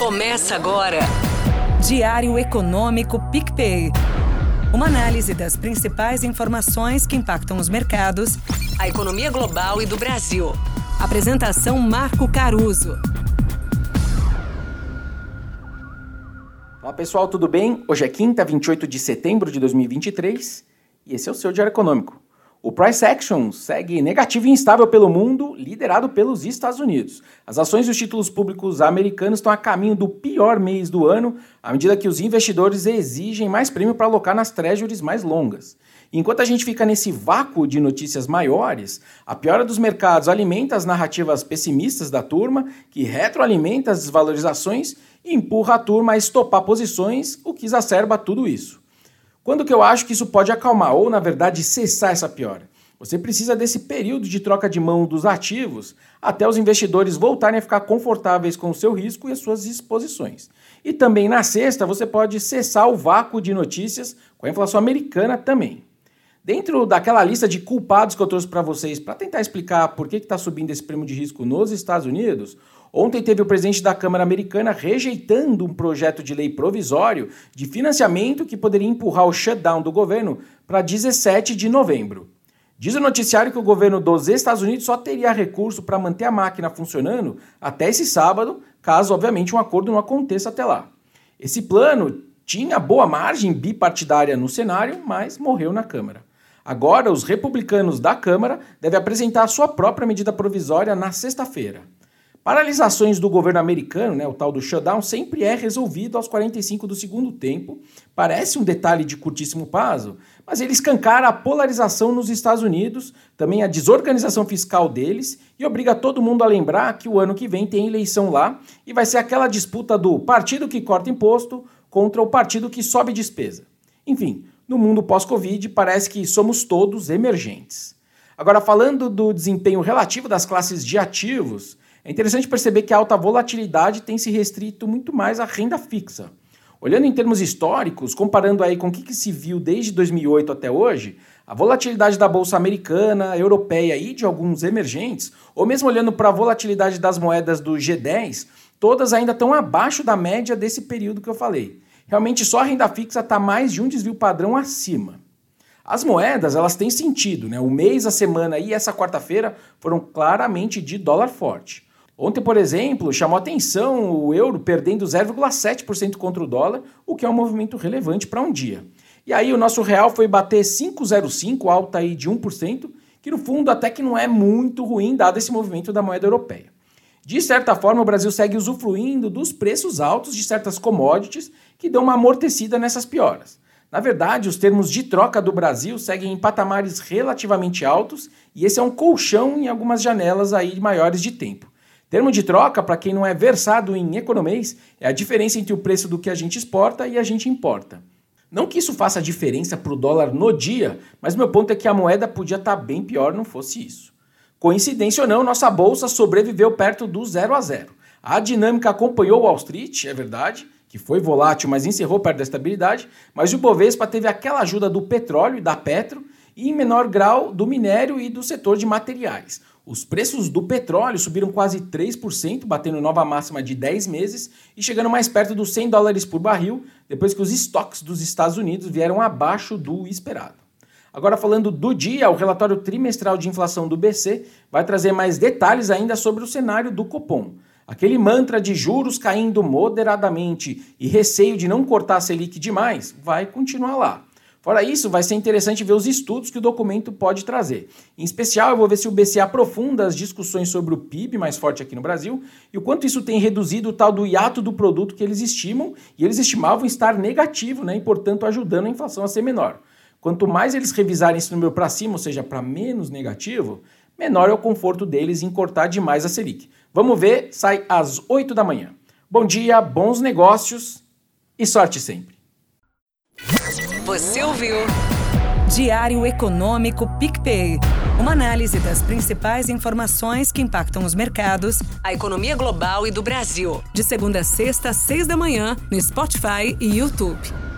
Começa agora. Diário Econômico PicPay. Uma análise das principais informações que impactam os mercados, a economia global e do Brasil. Apresentação Marco Caruso. Olá pessoal, tudo bem? Hoje é quinta, 28 de setembro de 2023 e esse é o seu Diário Econômico. O price action segue negativo e instável pelo mundo, liderado pelos Estados Unidos. As ações dos títulos públicos americanos estão a caminho do pior mês do ano, à medida que os investidores exigem mais prêmio para alocar nas treasuries mais longas. Enquanto a gente fica nesse vácuo de notícias maiores, a piora dos mercados alimenta as narrativas pessimistas da turma, que retroalimenta as desvalorizações e empurra a turma a estopar posições, o que exacerba tudo isso. Quando que eu acho que isso pode acalmar ou, na verdade, cessar essa piora? Você precisa desse período de troca de mão dos ativos até os investidores voltarem a ficar confortáveis com o seu risco e as suas exposições. E também na sexta você pode cessar o vácuo de notícias com a inflação americana também. Dentro daquela lista de culpados que eu trouxe para vocês para tentar explicar por que está subindo esse prêmio de risco nos Estados Unidos, ontem teve o presidente da Câmara Americana rejeitando um projeto de lei provisório de financiamento que poderia empurrar o shutdown do governo para 17 de novembro. Diz o noticiário que o governo dos Estados Unidos só teria recurso para manter a máquina funcionando até esse sábado, caso, obviamente, um acordo não aconteça até lá. Esse plano tinha boa margem bipartidária no cenário, mas morreu na Câmara. Agora, os republicanos da Câmara devem apresentar a sua própria medida provisória na sexta-feira. Paralisações do governo americano, né, o tal do shutdown, sempre é resolvido aos 45 do segundo tempo. Parece um detalhe de curtíssimo prazo, mas ele escancara a polarização nos Estados Unidos, também a desorganização fiscal deles e obriga todo mundo a lembrar que o ano que vem tem eleição lá e vai ser aquela disputa do partido que corta imposto contra o partido que sobe despesa. Enfim, no mundo pós-Covid, parece que somos todos emergentes. Agora, falando do desempenho relativo das classes de ativos, é interessante perceber que a alta volatilidade tem se restrito muito mais à renda fixa. Olhando em termos históricos, comparando aí com o que, que se viu desde 2008 até hoje, a volatilidade da bolsa americana, europeia e de alguns emergentes, ou mesmo olhando para a volatilidade das moedas do G10, todas ainda estão abaixo da média desse período que eu falei realmente só a renda fixa está mais de um desvio padrão acima. As moedas, elas têm sentido, né? O mês, a semana e essa quarta-feira foram claramente de dólar forte. Ontem, por exemplo, chamou atenção o euro perdendo 0,7% contra o dólar, o que é um movimento relevante para um dia. E aí o nosso real foi bater 5,05, alta aí de 1%, que no fundo até que não é muito ruim dado esse movimento da moeda europeia. De certa forma, o Brasil segue usufruindo dos preços altos de certas commodities que dão uma amortecida nessas pioras. Na verdade, os termos de troca do Brasil seguem em patamares relativamente altos e esse é um colchão em algumas janelas aí maiores de tempo. Termo de troca, para quem não é versado em economês, é a diferença entre o preço do que a gente exporta e a gente importa. Não que isso faça diferença para o dólar no dia, mas meu ponto é que a moeda podia estar tá bem pior não fosse isso. Coincidência ou não, nossa bolsa sobreviveu perto do 0 a 0. A dinâmica acompanhou Wall Street, é verdade, que foi volátil, mas encerrou perto da estabilidade, mas o Bovespa teve aquela ajuda do petróleo e da Petro e em menor grau do minério e do setor de materiais. Os preços do petróleo subiram quase 3%, batendo nova máxima de 10 meses e chegando mais perto dos 100 dólares por barril, depois que os estoques dos Estados Unidos vieram abaixo do esperado. Agora, falando do dia, o relatório trimestral de inflação do BC vai trazer mais detalhes ainda sobre o cenário do Copom. Aquele mantra de juros caindo moderadamente e receio de não cortar a Selic demais vai continuar lá. Fora isso, vai ser interessante ver os estudos que o documento pode trazer. Em especial, eu vou ver se o BC aprofunda as discussões sobre o PIB mais forte aqui no Brasil e o quanto isso tem reduzido o tal do hiato do produto que eles estimam, e eles estimavam estar negativo, né, e portanto ajudando a inflação a ser menor. Quanto mais eles revisarem esse número para cima, ou seja, para menos negativo, menor é o conforto deles em cortar demais a Selic. Vamos ver, sai às 8 da manhã. Bom dia, bons negócios e sorte sempre. Você ouviu? Diário Econômico PicPay. Uma análise das principais informações que impactam os mercados, a economia global e do Brasil. De segunda a sexta, às seis da manhã, no Spotify e YouTube.